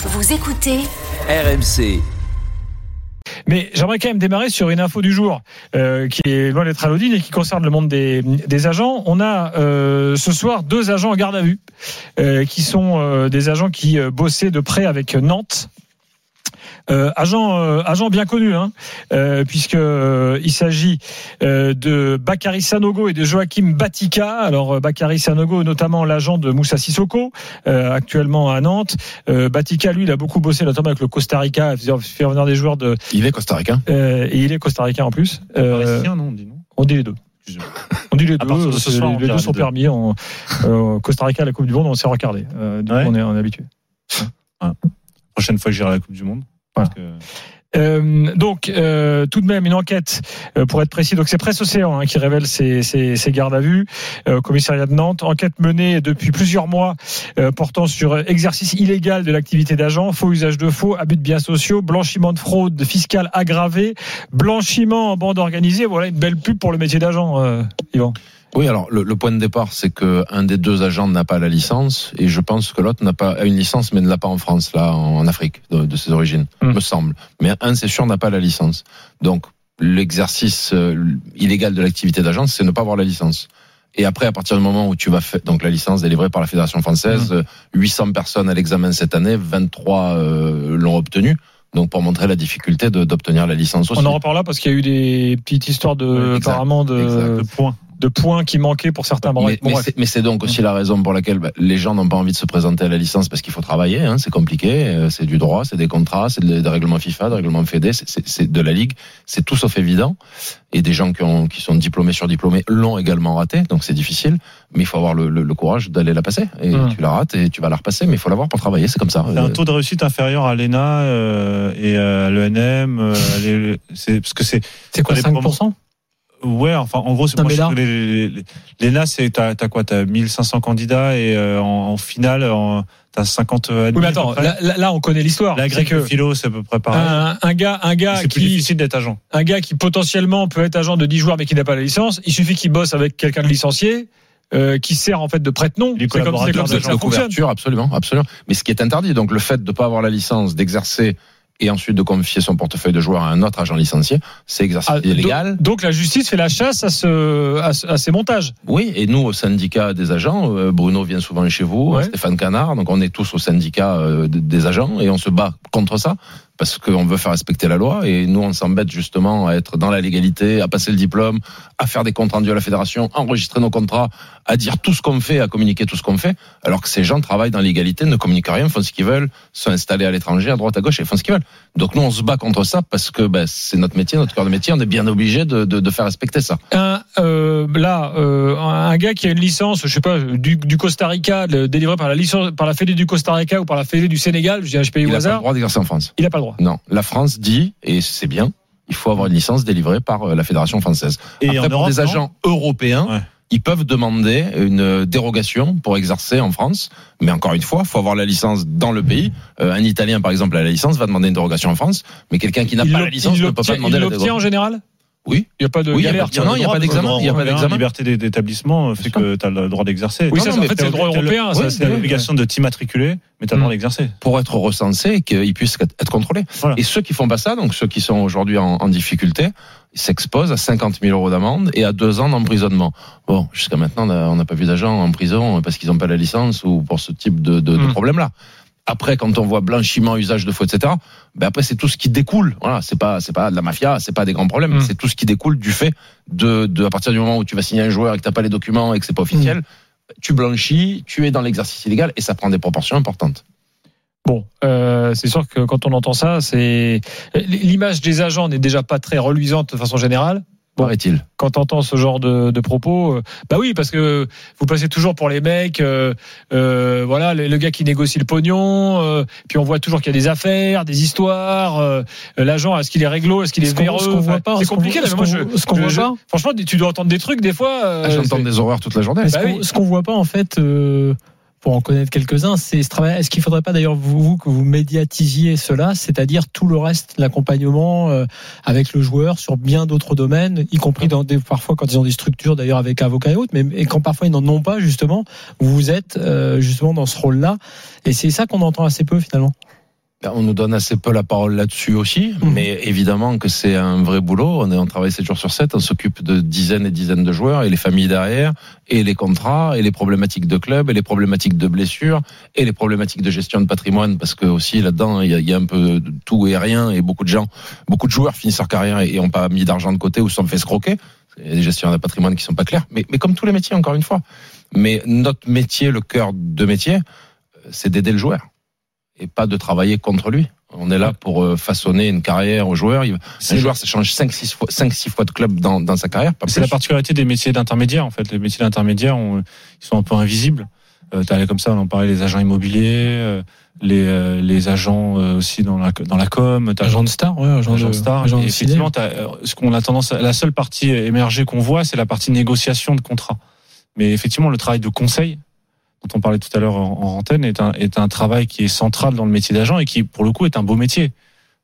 Vous écoutez RMC. Mais j'aimerais quand même démarrer sur une info du jour euh, qui est loin d'être anodine et qui concerne le monde des, des agents. On a euh, ce soir deux agents en garde à vue euh, qui sont euh, des agents qui euh, bossaient de près avec Nantes. Euh, agent, euh, agent bien connu, hein, euh, puisque euh, il s'agit euh, de Bakary Sanogo et de Joachim Batika. Alors euh, Bakary Sanogo, notamment l'agent de Moussa Sissoko, euh, actuellement à Nantes. Euh, Batika, lui, il a beaucoup bossé, notamment avec le Costa Rica, fait fait venir des joueurs de, Il est costaricain. euh, et il est costaricain en plus. Euh, Parisien, non, on dit non. on dit les deux. On dit les deux. de ce soir, les deux sont deux. permis. En, euh, Costa Rica, la Coupe du Monde, on s'est regardé. Euh, du Ouais. coup, on est, on est habitué. Prochaine fois que j'irai à la Coupe du Monde. Voilà. parce que- Euh, donc, euh, tout de même, une enquête, euh, pour être précis. Donc, c'est Presse Océan hein, qui révèle ces, ces, ces gardes à vue au commissariat de Nantes. Enquête menée depuis plusieurs mois portant sur exercice illégal de l'activité d'agent, faux usage de faux, abus de biens sociaux, blanchiment de fraude fiscale aggravée, blanchiment en bande organisée. Voilà une belle pub pour le métier d'agent, Yvan. Oui, alors le, le point de départ, c'est que un des deux agents n'a pas la licence, et je pense que l'autre n'a pas une licence, mais ne l'a pas en France, là, en Afrique, de, de ses origines, Hmm. me semble. Mais un, c'est sûr, n'a pas la licence. Donc, l'exercice euh, illégal de l'activité d'agent, c'est ne pas avoir la licence. Et après, à partir du moment où tu vas faire donc la licence délivrée par la Fédération française, euh, 800 personnes à l'examen cette année, 23 euh, l'ont obtenu. Donc pour montrer la difficulté de- d'obtenir la licence aussi. On en reparlera parce qu'il y a eu des petites histoires de, exact, apparemment, de, exact. Le point. De points qui manquaient pour certains. Bon, Mais, mais c'est- donc aussi la raison pour laquelle bah, les gens n'ont pas envie de se présenter à la licence parce qu'il faut travailler, hein, c'est compliqué, euh, c'est du droit, c'est des contrats, c'est des, des règlements FIFA, des règlements FED, c'est- de la ligue, c'est tout sauf évident. Et des gens qui, ont, qui sont diplômés sur diplômés l'ont également raté, donc c'est difficile. Mais il faut avoir le, le- le courage d'aller la passer. Et Hum. tu la rates et tu vas la repasser, mais il faut l'avoir pour travailler, c'est comme ça. C'est un Euh, taux de réussite inférieur à l'ENA euh, et à l'ENM. euh, c'est parce que c'est C'est quoi, les 5% ouais, enfin en gros c'est moi, je les- les- l'ENA c'est t'as t'as quoi t'as 1500 candidats et euh, en, en finale en- t'as 50 admis. Oui, mais attends, là, là- on connaît l'histoire. la grecque que philo c'est à peu près pareil. un, un gars, un gars c'est plus qui, difficile d'être agent. un gars qui potentiellement peut être agent de 10 joueurs mais qui n'a pas la licence, il suffit qu'il bosse avec quelqu'un de licencié. euh, qui sert en fait de prête-nom. C'est comme, c'est comme ça que ça fonctionne. absolument, absolument. Mais ce qui est interdit, donc le fait de ne pas avoir la licence, d'exercer et ensuite de confier son portefeuille de joueur à un autre agent licencié, c'est exercice Ah, illégal. donc, donc la justice fait la chasse à, ce, à, ce- à ces montages. Oui, et nous, au syndicat des agents, euh, Bruno vient souvent chez vous, Ouais. Stéphane Canard, donc on est tous au syndicat euh, des agents et on se bat contre ça parce qu'on veut faire respecter la loi et nous, on s'embête justement à être dans la légalité, à passer le diplôme, à faire des comptes rendus à la fédération, enregistrer nos contrats, à dire tout ce qu'on fait, à communiquer tout ce qu'on fait, alors que ces gens travaillent dans l'égalité, ne communiquent rien, font ce qu'ils veulent, sont installés à l'étranger, à droite, à gauche et font ce qu'ils veulent. Donc nous, on se bat contre ça parce que ben, c'est notre métier, notre cœur de métier, on est bien obligé de, de, de faire respecter ça. Un, euh, là, euh, un gars qui a une licence, je sais pas, du, du Costa Rica, délivrée par la licence, par la Fédé du Costa Rica ou par la Fédé du Sénégal, je dis un pays Il au n'a pas le hasard, droit d'exercer en France. il n'a pas le droit. Non, la France dit, et c'est bien, il faut avoir une licence délivrée par euh, la Fédération française. Et Après, en pour Europe, des agents européens, Ouais. ils peuvent demander une dérogation pour exercer en France. Mais encore une fois, il faut avoir la licence dans le pays. Euh, un Italien, par exemple, a la licence, va demander une dérogation en France. Mais quelqu'un qui n'a pas la licence ne peut pas demander il la l'obtient en dérogation. général? Oui. Il n'y a pas de Oui, galère. non, il y a pas d'examen, il y a pas La d'examen. liberté d'établissement fait que tu as le droit d'exercer. Oui, ça, en fait, c'est le droit européen, c'est- l'obligation de t'immatriculer, mais tu as le droit Mm. d'exercer. Pour être recensé et qu'ils puissent être contrôlés. Et ceux qui font pas ça, donc ceux qui sont aujourd'hui en, difficulté, ils s'exposent à 50 000 euros d'amende et à deux ans d'emprisonnement. Bon, jusqu'à maintenant, on n'a pas vu d'agents en prison parce qu'ils n'ont pas la licence ou pour ce type de, de, de Mm. problème-là. Après, quand on voit blanchiment, usage de faux, etc. Ben après, c'est tout ce qui découle. Voilà, c'est pas, c'est pas de la mafia, c'est pas des grands problèmes. Mm. C'est tout ce qui découle du fait de, de, à partir du moment où tu vas signer un joueur et que t'as pas les documents et que c'est pas officiel, tu blanchis, tu es dans l'exercice illégal et ça prend des proportions importantes. Bon, euh, c'est sûr que quand on entend ça, c'est l'image des agents n'est déjà pas très reluisante de façon générale. Paraît-il. Quand on entend ce genre de, de propos, euh, bah oui, parce que vous passez toujours pour les mecs, euh, euh, voilà, le, le gars qui négocie le pognon, euh, puis on voit toujours qu'il y a des affaires, des histoires. L'agent, est-ce qu'il est réglo, est-ce qu'il est véreux C'est compliqué. mais moi, je, qu'on- ce qu'on je- voit je- pas. franchement, tu dois entendre des trucs des fois. Ah, J'entends des horreurs toute la journée. Ce Bah qu'on oui. ce qu'on voit pas en fait, pour en connaître quelques-uns, c'est ce travail. Est-ce qu'il faudrait pas d'ailleurs vous, vous, que vous médiatisiez cela, c'est-à-dire tout le reste, l'accompagnement euh, avec le joueur sur bien d'autres domaines, y compris dans des, parfois quand ils ont des structures d'ailleurs avec avocats et autres, mais et quand parfois ils n'en ont pas justement, vous êtes euh, justement dans ce rôle-là, et c'est ça qu'on entend assez peu finalement. On nous donne assez peu la parole là-dessus aussi, Mhm. mais évidemment que c'est un vrai boulot. On, est, on travaille 7 jours sur 7, on s'occupe de dizaines et dizaines de joueurs et les familles derrière, et les contrats, et les problématiques de club, et les problématiques de blessures, et les problématiques de gestion de patrimoine, parce que aussi là-dedans, il y, a, il y a un peu de tout et rien, et beaucoup de gens, beaucoup de joueurs finissent leur carrière et n'ont pas mis d'argent de côté ou se sont fait escroquer. Il y a des gestionnaires de patrimoine qui sont pas clairs, mais, mais comme tous les métiers, encore une fois. Mais notre métier, le cœur de métier, euh, c'est d'aider le joueur et pas de travailler contre lui. On est là pour euh, façonner une carrière au joueur. Il- Un joueur, ça change 5-6 fois, 5-6 fois de club dans, dans sa carrière. C'est la particularité des métiers d'intermédiaire en fait. Les métiers d'intermédiaire, ils sont un peu invisibles. Euh, t'as comme ça, on en parlait les agents immobiliers, euh, les euh, les agents euh, aussi dans la dans la com. T'as Agent de star, ouais, agent, agent de star. de effectivement, t'as, euh, ce qu'on a tendance, à- la seule partie émergée qu'on voit, c'est la partie négociation de contrat. Mais effectivement, le travail de conseil dont on parlait tout à l'heure en, en antenne est un est un travail qui est central dans le métier d'agent et qui pour le coup est un beau métier.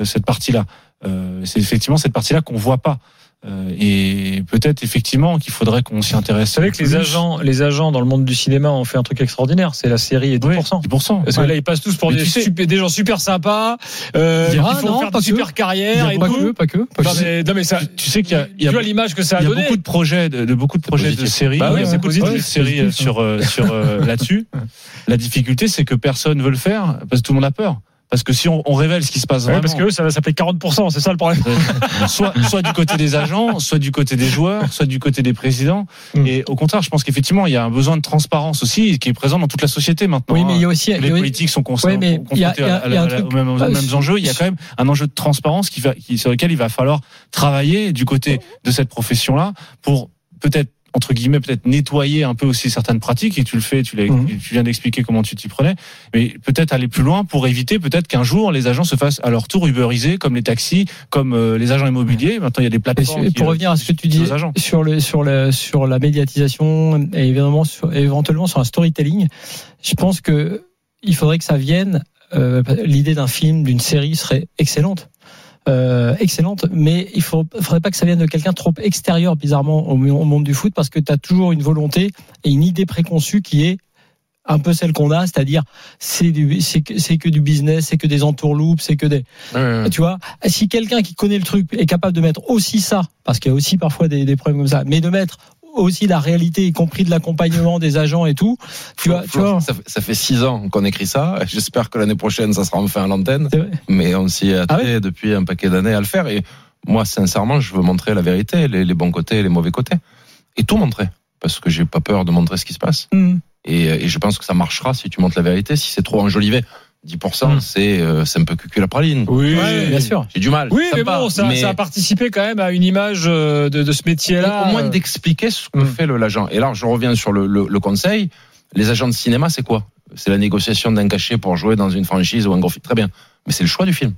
euh, Cette partie-là, Euh, c'est effectivement cette partie-là qu'on voit pas. Euh, et peut-être effectivement qu'il faudrait qu'on s'y intéresse. Vous savez que les agents, les agents dans le monde du cinéma ont fait un truc extraordinaire. C'est la série et 10%. Oui, 10%. Parce que Ouais. là, ils passent tous pour des, tu sais- super- des gens super sympas, euh, qui font non, faire des super carrières et pas tout. que, pas que. pas Non, que. mais, non, mais ça, Tu- sais qu'il y a- il y tu a- vois l'image que ça a Il y a donné. beaucoup de projets, de, de beaucoup de projets de séries, Bah oui, il y a c'est positif, de séries positif, sur euh, sur euh, là-dessus. La difficulté, c'est que personne veut le faire parce que tout le monde a peur. Parce que si on, on révèle ce qui se passe Ouais, parce que eux, ça va s'appeler 40%, c'est ça le problème. euh, soit soit du côté des agents, soit du côté des joueurs, soit du côté des présidents. Mm. Et au contraire, je pense qu'effectivement, il y a un besoin de transparence aussi qui est présent dans toute la société maintenant. Oui, mais il y a hein. aussi. Les politiques sont confrontés aux mêmes enjeux. Il y a quand même un enjeu de transparence qui va, qui, sur lequel il va falloir travailler du côté de cette profession-là pour peut-être entre guillemets peut-être nettoyer un peu aussi certaines pratiques et tu le fais tu, Mhm. tu viens d'expliquer comment tu t'y prenais mais peut-être aller plus loin pour éviter peut-être qu'un jour les agents se fassent à leur tour uberiser comme les taxis comme euh, les agents immobiliers maintenant il y a des plateformes pour euh, revenir à ce que tu dis sur le sur le sur la médiatisation et évidemment sur, éventuellement sur un storytelling, je pense que il faudrait que ça vienne. euh, L'idée d'un film, d'une série serait excellente. Euh, excellente, mais il faut, faudrait pas que ça vienne de quelqu'un trop extérieur, bizarrement, au, au monde du foot, parce que tu as toujours une volonté et une idée préconçue qui est un peu celle qu'on a, c'est-à-dire c'est que, que du business, c'est que des entourloupes, c'est que des, tu vois, si quelqu'un qui connaît le truc est capable de mettre aussi ça, parce qu'il y a aussi parfois des, des problèmes comme ça, mais de mettre aussi la réalité, y compris de l'accompagnement des agents et tout, tu vois, tu vois. ça, fait- ça fait six ans qu'on écrit ça. J'espère que l'année prochaine, ça sera enfin à l'antenne. Mais on s'y est Ah attelé depuis un paquet d'années à le faire. Et moi, sincèrement, je veux montrer la vérité, les, les bons côtés et les mauvais côtés. Et tout montrer. Parce que j'ai pas peur de montrer ce qui se passe. Hmm. Et, et je pense que ça marchera si tu montres la vérité. Si c'est trop enjolivé, 10%, Mm. c'est euh, un peu cucu la praline. Oui, Ouais, bien sûr. J'ai du mal. Oui, mais bon, ça, mais ça a participé quand même à une image euh, de, de ce métier-là. au moins d'expliquer ce que Mm. fait le l'agent. Et là, je reviens sur le, le, le conseil. Les agents de cinéma, c'est quoi? C'est la négociation d'un cachet pour jouer dans une franchise ou un gros film. Très bien. Mais c'est le choix du film.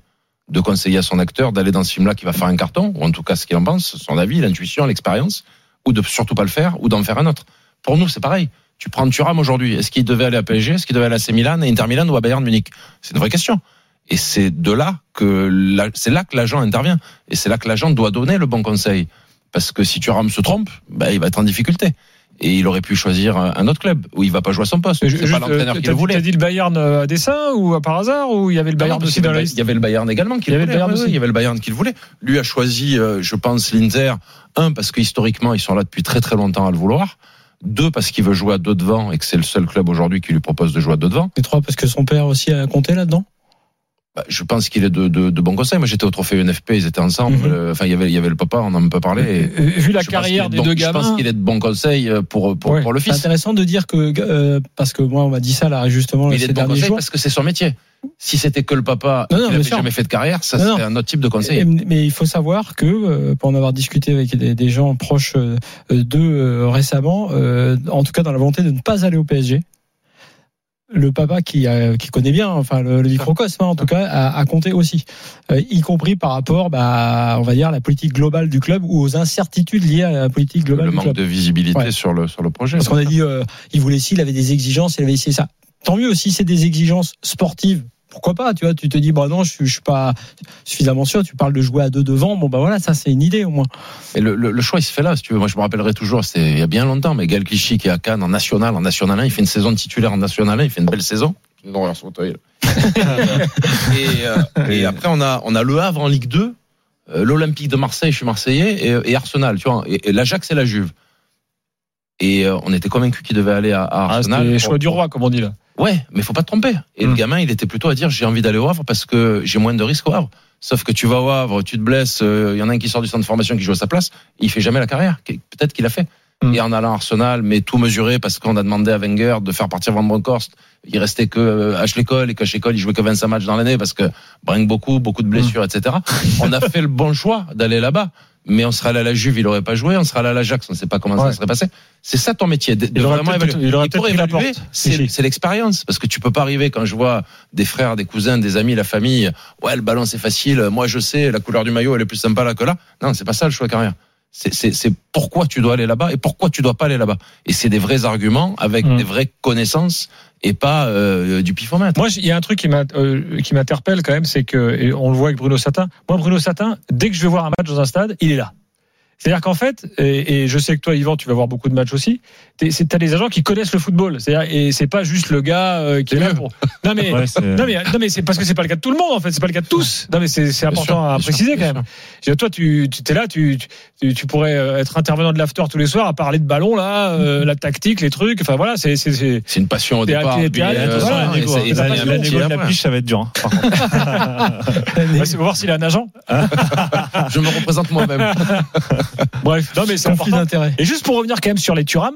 De conseiller à son acteur d'aller dans ce film-là qui va faire un carton, ou en tout cas ce qu'il en pense, son avis, l'intuition, l'expérience, ou de surtout pas le faire, ou d'en faire un autre. Pour nous, c'est pareil. Tu prends Thuram aujourd'hui. Est-ce qu'il devait aller à PSG Est-ce qu'il devait aller à AC Milan, à Inter Milan ou à Bayern Munich? C'est une vraie question. Et c'est de là que c'est là que l'agent intervient. Et c'est là que l'agent doit donner le bon conseil. Parce que si Thuram se trompe, bah, il va être en difficulté. Et il aurait pu choisir un autre club où il va pas jouer à son poste. C'est pas l'entraîneur euh, qui t'as le dit- voulait. T'as dit le Bayern euh, à dessein ou à par hasard ou il y avait le Bayern aussi dans la liste Il y avait le Bayern également qui Il y le avait le voulait. Bayern oui, aussi. oui, Il y avait le Bayern qui le voulait. Lui a choisi, euh, je pense, l'Inter. Un, parce que historiquement, ils sont là depuis très très longtemps à le vouloir. Deux, parce qu'il veut jouer à deux devant et que c'est le seul club aujourd'hui qui lui propose de jouer à deux devant. Et trois, parce que son père aussi a compté là-dedans? Bah, je pense qu'il est de, de, de bons conseils. Moi, j'étais au trophée UNFP, ils étaient ensemble. Mhm. Euh, Enfin, il y avait, il y avait le papa, on en a pas parlé. Et Euh, Vu la carrière des deux bon- Je gamins. pense qu'il est de bons conseils euh, pour, pour, Ouais. pour le C'est fils. intéressant de dire que, euh, parce que moi, on m'a dit ça là, justement, Mais il est de bons derniers conseils jours. parce que c'est son métier. Si c'était que le papa, Non, non, n'avait jamais fait de carrière, ça serait un autre type de conseil. Et- Mais il faut savoir que, euh, pour en avoir discuté avec des, des gens proches euh, d'eux euh, récemment, euh, en tout cas dans la volonté de ne pas aller au PSG, le papa qui, connaît bien, enfin le, le microcosme hein, en tout cas, a, a compté aussi, Euh, y compris par rapport, bah, on va dire, à la politique globale du club ou aux incertitudes liées à la politique globale le du manque club. de visibilité Ouais. sur le sur le projet. Parce qu'on a dit, euh, il voulait ci, il avait des exigences, il avait ici ça. Tant mieux si c'est des exigences sportives. Pourquoi pas, tu vois, tu te dis, bah non, je, suis- je suis pas suffisamment sûr, tu parles de jouer à deux devant, bon bah voilà, ça c'est une idée au moins. Et le, le, le choix, il se fait là, si tu veux. Moi, je me rappellerai toujours, c'était il y a bien longtemps, mais Gal Clichy qui est à Cannes en national, en national 1, il fait une saison de titulaire en national 1, il fait une belle saison. une horreur ce fauteuil. et, euh, et après, on a, on a le Havre en Ligue 2, euh, l'Olympique de Marseille, je suis Marseillais, et, et Arsenal, tu vois, et, et l'Ajax et la Juve. Et euh, on était convaincus qu'il devait aller à, à Ah, Arsenal. les choix du roi, comme on dit là. Ouais, mais faut pas te tromper. Et le gamin, il était plutôt à dire j'ai envie d'aller au Havre parce que j'ai moins de risques au Havre. Sauf que tu vas au Havre, tu te blesses, il y en a un qui sort du centre de formation qui joue à sa place, il fait jamais la carrière. Peut-être qu'il a fait. Mm. Et en allant à Arsenal, mais tout mesuré parce qu'on a demandé à Wenger de faire partir Van Bronckhorst. Il restait que euh, Ashley Cole et qu'Ashley Cole, il jouait que 25 matchs dans l'année parce que brinque beaucoup, beaucoup de blessures, etc. On a fait le bon choix d'aller là-bas. Mais on serait allé à la Juve, il aurait pas joué. On serait allé à l'Ajax, on ne sait pas comment Ouais. ça serait passé. C'est ça ton métier, de, Il vraiment évaluer. il pour évaluer, c'est l'expérience. Parce que tu peux pas arriver quand je vois des frères, des cousins, des amis, la famille. Ouais, le ballon c'est facile. Moi je sais, la couleur du maillot elle est plus sympa là que là. Non, c'est pas ça le choix de carrière. C'est- C'est c'est pourquoi tu dois aller là-bas et pourquoi tu dois pas aller là-bas. Et c'est des vrais arguments avec Mm. des vraies connaissances et pas euh, du pifomètre. Moi, il y a un truc qui euh, m'interpelle quand même, c'est que, et on le voit avec Bruno Satin, moi, Bruno Satin, dès que je vais voir un match dans un stade, il est là. C'est-à-dire qu'en fait, et, et je sais que toi, Yvan, tu vas voir beaucoup de matchs aussi. t'es- c'est- T'as des agents qui connaissent le football. C'est-à-dire, et c'est pas juste le gars euh, qui est là pour. Non mais, Ouais, non mais, non mais c'est parce que c'est pas le cas de tout le monde en fait. C'est pas le cas de tous. Non mais c'est important sûr, à sûr, préciser quand même. Dire, Toi, tu, tu t'es là, tu, tu, tu pourrais euh, être intervenant de l'after tous les soirs à parler de ballon là, euh, la tactique, les trucs. Enfin voilà, c'est c'est c'est- C'est une passion au départ. euh, la négo, ça- va être dur. hein, c'est pour voir s'il a un agent. Je me représente moi-même. Bref, non mais c'est important. d'intérêt. Et juste pour revenir quand même sur les Thuram,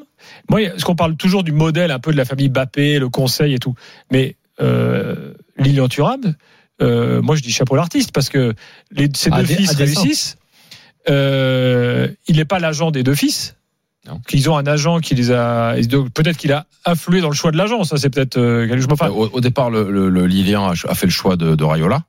moi, ce qu'on parle toujours du modèle un peu de la famille Bappé, le conseil et tout, mais euh, Lilian Thuram, euh, moi je dis chapeau à l'artiste parce que les, ses deux fils réussissent. Euh, il n'est pas l'agent des deux fils. Qu'ils ont un agent qui les a. Peut-être qu'il a influé dans le choix de l'agent. Ça, c'est peut-être. Euh, quelque chose- enfin, au, au départ, le, le, le Lilian a, a fait le choix de, de Rayola.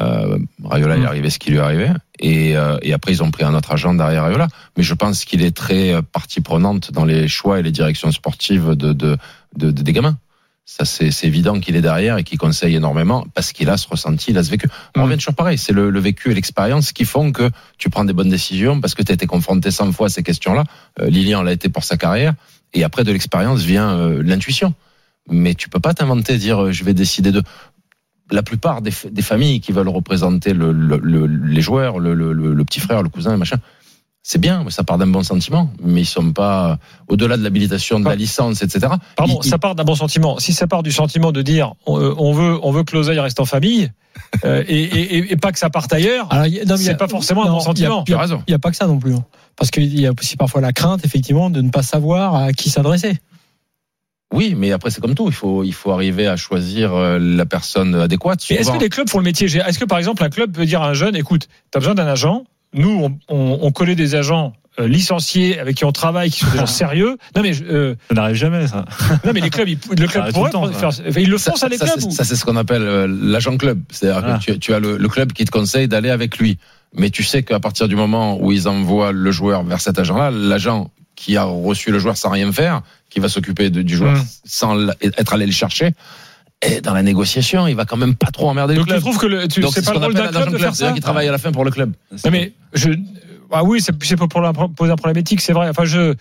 Euh, Rayola, il Mm. est arrivé ce qui lui est arrivé. Et, euh, et après, ils ont pris un autre agent derrière Rayola. Mais je pense qu'il est très euh, partie prenante dans les choix et les directions sportives de, de, de, de- des gamins. Ça, c'est c'est évident qu'il est derrière et qu'il conseille énormément parce qu'il a ce ressenti, il a ce vécu. On Mm. revient toujours pareil. C'est le, le vécu et l'expérience qui font que tu prends des bonnes décisions parce que tu as été confronté 100 fois à ces questions-là. Euh, Lilian l'a été pour sa carrière. Et après, de l'expérience vient euh, l'intuition. Mais tu peux pas t'inventer, dire je vais décider de. La plupart des, familles qui veulent représenter le, le- le- les joueurs, le, le- le- le petit frère, le cousin, machin, c'est bien, ça part d'un bon sentiment, mais ils sont pas au-delà de l'habilitation, de la Ah. licence, etc. Pardon, Il- ça part d'un bon sentiment. Si ça part du sentiment de dire on, euh, on veut, on veut que l'oseille reste en famille euh, et, et- et pas que ça parte ailleurs, c'est pas forcément un bon sentiment. a-. Il n'y a pas que ça non plus. hein. Parce qu'il y a aussi parfois la crainte, effectivement, de ne pas savoir à qui s'adresser. Oui, mais après c'est comme tout, il faut il faut arriver à choisir euh, la personne adéquate. Est-ce que les clubs font le métier Est-ce que par exemple un club peut dire à un jeune, écoute, tu as besoin d'un agent Nous, on, on, on connaît des agents euh, licenciés avec qui on travaille, qui sont des gens sérieux. Non mais je- euh, Ça n'arrive jamais, ça. non mais les clubs, ils, le club pourrait le temps, faire. enfin, ils le font ça, les ça, clubs. ou- ça, c'est ce qu'on appelle euh, l'agent club. C'est-à-dire Ah. que tu, tu as le, le club qui te conseille d'aller avec lui. Mais tu sais qu'à partir du moment où ils envoient le joueur vers cet agent-là, l'agent qui a reçu le joueur sans rien faire, qui va s'occuper du joueur Mm. sans être allé le chercher, et dans la négociation, il va quand même pas trop emmerder Donc le tu club. trouves que le- tu- Donc c'est c'est pas ce le rôle d'un club de faire ça qu'il travaille à la fin pour le club. Non mais je. Ah oui, c'est c'est pas pour poser un problème éthique, c'est vrai. Enfin, je.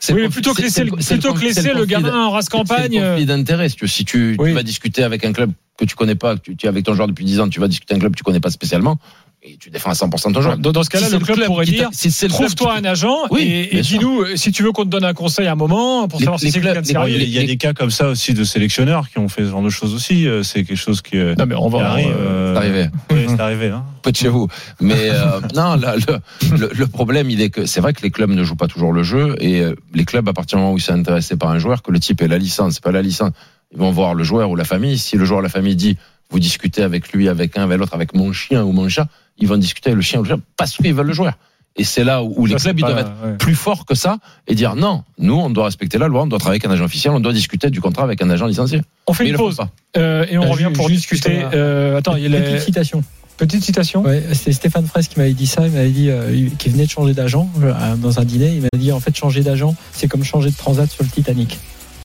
C'est Oui, mais plutôt que laisser, c'est le- le- c'est plutôt que conflit- c'est laisser le conflit gamin en race C'est le campagne. euh, conflit d'intérêt. Si tu, si tu, tu Oui. vas discuter avec un club que tu connais pas, que tu, tu es avec ton joueur depuis 10 ans, tu vas discuter un club que tu connais pas spécialement, et tu défends à 100% ton joueur. Dans, dans ce cas-là, Si le c'est club, pourrait dire si club trouve-toi un agent Oui, et, dis-nous euh, si tu veux qu'on te donne un conseil à un moment pour Les- savoir si c'est clubs- quelqu'un de sérieux. Il y, a- des cas comme ça aussi de sélectionneurs qui ont fait ce genre de choses aussi. euh, C'est quelque chose qui, euh, Non mais on va. arrive. euh, C'est arrivé. oui, c'est arrivé. Hein. peu de chez vous. Mais euh, non, là, le, le, le problème, il est que c'est vrai que les clubs ne jouent pas toujours le jeu et les clubs, à partir du moment où ils sont intéressés par un joueur, que le type ait la licence, c'est pas la licence, ils vont voir le joueur ou la famille. Si le joueur ou la famille dit, vous discutez avec lui, avec un, avec l'autre, avec mon chien ou mon chat, ils vont discuter avec le chien ou le chat parce qu'ils veulent le joueur. Et c'est là où, où les ça, clubs, ils doivent être ouais. plus forts que ça et dire non, nous, on doit respecter la loi, on doit travailler avec un agent officiel, on doit discuter du contrat avec un agent licencié. On fait Mais une pause euh, et on Euh, revient pour discuter. euh, attends, il y a Petite les... citation. petite citation. Ouais, c'est Stéphane Fraisse qui m'avait dit ça. Il m'avait dit euh, qu'il venait de changer d'agent euh, dans un dîner. Il m'avait dit en fait changer d'agent, c'est comme changer de transat sur le Titanic.